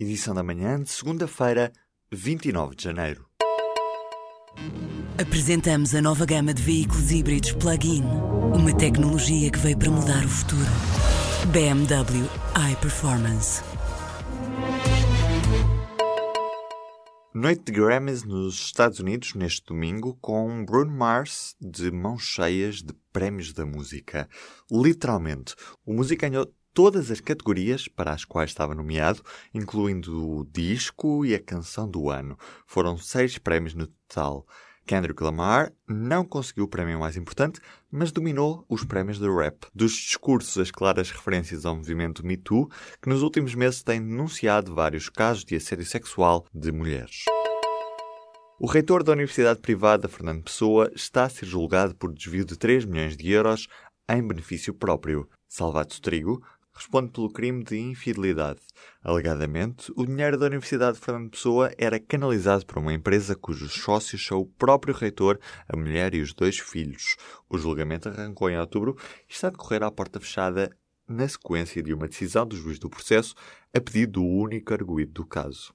edição da manhã de segunda-feira, 29 de janeiro. Apresentamos a nova gama de veículos híbridos plug-in. Uma tecnologia que veio para mudar o futuro. BMW iPerformance. Noite de Grammys nos Estados Unidos neste domingo com Bruno Mars de mãos cheias de prémios da música. Literalmente, o músico ganhou todas as categorias para as quais estava nomeado, incluindo o disco e a canção do ano. Foram seis prémios no total. Kendrick Lamar não conseguiu o prémio mais importante, mas dominou os prémios de rap. Dos discursos, as claras referências ao movimento Me Too, que nos últimos meses tem denunciado vários casos de assédio sexual de mulheres. O reitor da Universidade Privada, Fernando Pessoa, está a ser julgado por desvio de 3 milhões de euros em benefício próprio. Salvato Trigo responde pelo crime de infidelidade. Alegadamente, o dinheiro da Universidade de Fernando Pessoa era canalizado para uma empresa cujos sócios são o próprio reitor, a mulher e os dois filhos. O julgamento arrancou em outubro e está a decorrer à porta fechada na sequência de uma decisão do juiz do processo a pedido do único arguído do caso.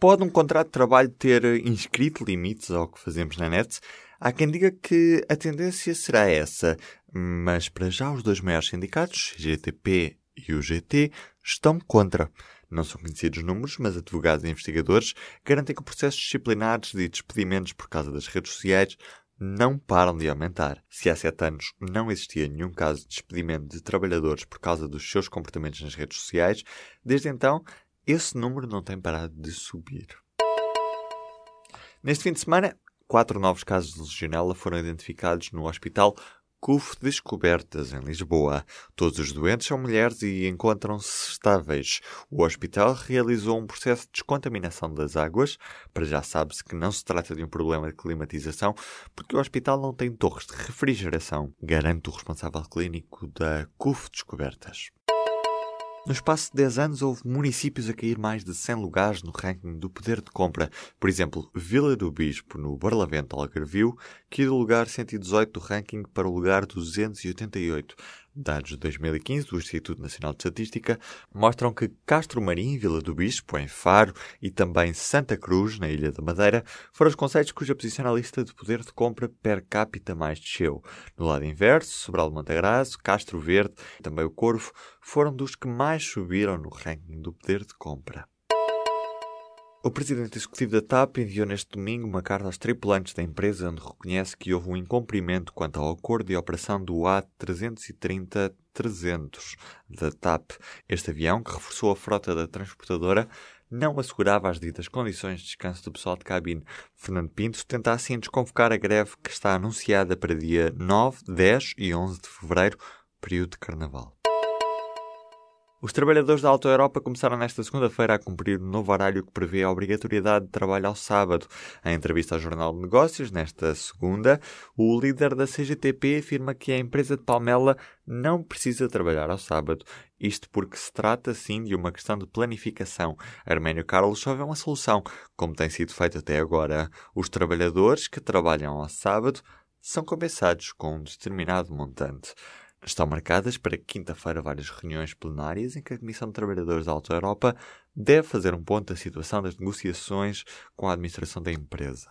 Pode um contrato de trabalho ter inscrito limites ao que fazemos na net? Há quem diga que a tendência será essa, mas para já os dois maiores sindicatos, GTP e o GT, estão contra. Não são conhecidos números, mas advogados e investigadores garantem que processos disciplinares e despedimentos por causa das redes sociais não param de aumentar. Se há sete anos não existia nenhum caso de despedimento de trabalhadores por causa dos seus comportamentos nas redes sociais, desde então esse número não tem parado de subir. Neste fim de semana, quatro novos casos de legionela foram identificados no Hospital CUF Descobertas, em Lisboa. Todos os doentes são mulheres e encontram-se estáveis. O hospital realizou um processo de descontaminação das águas. Para já sabe-se que não se trata de um problema de climatização, porque o hospital não tem torres de refrigeração, garante o responsável clínico da CUF Descobertas. No espaço de 10 anos, houve municípios a cair mais de 100 lugares no ranking do poder de compra. Por exemplo, Vila do Bispo, no Barlavento Algarvio, caiu do lugar 118 do ranking para o lugar 288. Dados de 2015 do Instituto Nacional de Estatística mostram que Castro Marim, Vila do Bispo, em Faro, e também Santa Cruz, na Ilha da Madeira, foram os concelhos cuja posição na lista de poder de compra per capita mais desceu. No lado inverso, Sobral de Montagraço, Castro Verde e também o Corvo foram dos que mais subiram no ranking do poder de compra. O presidente executivo da TAP enviou neste domingo uma carta aos tripulantes da empresa onde reconhece que houve um incumprimento quanto ao acordo de operação do A330-300 da TAP. Este avião, que reforçou a frota da transportadora, não assegurava as ditas condições de descanso do pessoal de cabine. Fernando Pinto tenta assim desconvocar a greve que está anunciada para dia 9, 10 e 11 de fevereiro, período de carnaval. Os trabalhadores da Auto Europa começaram nesta segunda-feira a cumprir um novo horário que prevê a obrigatoriedade de trabalho ao sábado. Em entrevista ao Jornal de Negócios, nesta segunda, o líder da CGTP afirma que a empresa de Palmela não precisa trabalhar ao sábado. Isto porque se trata, sim, de uma questão de planificação. Arménio Carlos só vê uma solução, como tem sido feito até agora. Os trabalhadores que trabalham ao sábado são compensados com um determinado montante. Estão marcadas para quinta-feira várias reuniões plenárias em que a Comissão de Trabalhadores da Auto Europa deve fazer um ponto da situação das negociações com a administração da empresa.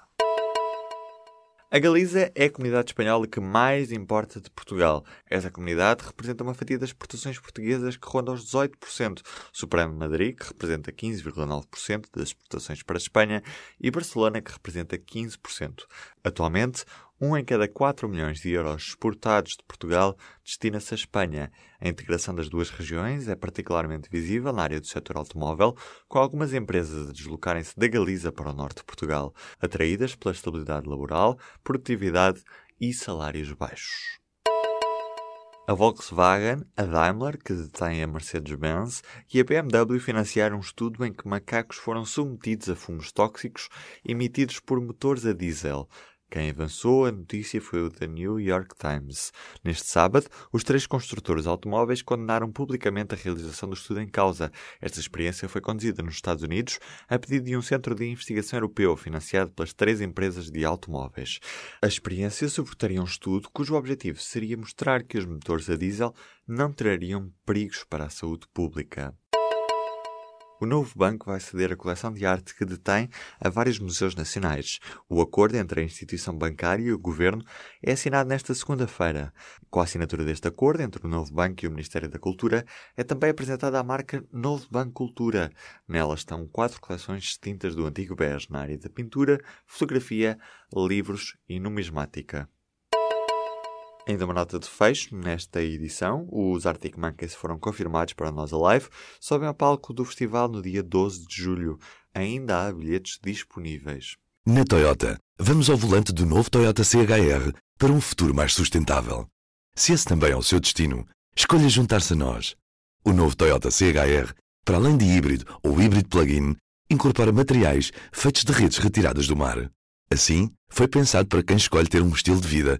A Galiza é a comunidade espanhola que mais importa de Portugal. Essa comunidade representa uma fatia das exportações portuguesas que ronda os 18%, superando Madrid, que representa 15,9% das exportações para a Espanha, e Barcelona, que representa 15%. Atualmente, um em cada 4 milhões de euros exportados de Portugal destina-se à Espanha. A integração das duas regiões é particularmente visível na área do setor automóvel, com algumas empresas a deslocarem-se da Galiza para o norte de Portugal, atraídas pela estabilidade laboral, produtividade e salários baixos. A Volkswagen, a Daimler, que detém a Mercedes-Benz, e a BMW financiaram um estudo em que macacos foram submetidos a fumos tóxicos emitidos por motores a diesel. Quem avançou a notícia foi o The New York Times. Neste sábado, os três construtores automóveis condenaram publicamente a realização do estudo em causa. Esta experiência foi conduzida nos Estados Unidos a pedido de um centro de investigação europeu financiado pelas três empresas de automóveis. A experiência suportaria um estudo cujo objetivo seria mostrar que os motores a diesel não trariam perigos para a saúde pública. O novo banco vai ceder a coleção de arte que detém a vários museus nacionais. O acordo entre a instituição bancária e o governo é assinado nesta segunda-feira. Com a assinatura deste acordo entre o novo banco e o Ministério da Cultura, é também apresentada a marca Novo Banco Cultura. Nela estão quatro coleções distintas do antigo BES na área da pintura, fotografia, livros e numismática. Ainda uma nota de fecho nesta edição. Os Arctic Monkeys foram confirmados para nós Alive. Sobem ao palco do festival no dia 12 de julho. Ainda há bilhetes disponíveis. Na Toyota, vamos ao volante do novo Toyota CHR para um futuro mais sustentável. Se esse também é o seu destino, escolha juntar-se a nós. O novo Toyota CHR, para além de híbrido ou híbrido plug-in, incorpora materiais feitos de redes retiradas do mar. Assim, foi pensado para quem escolhe ter um estilo de vida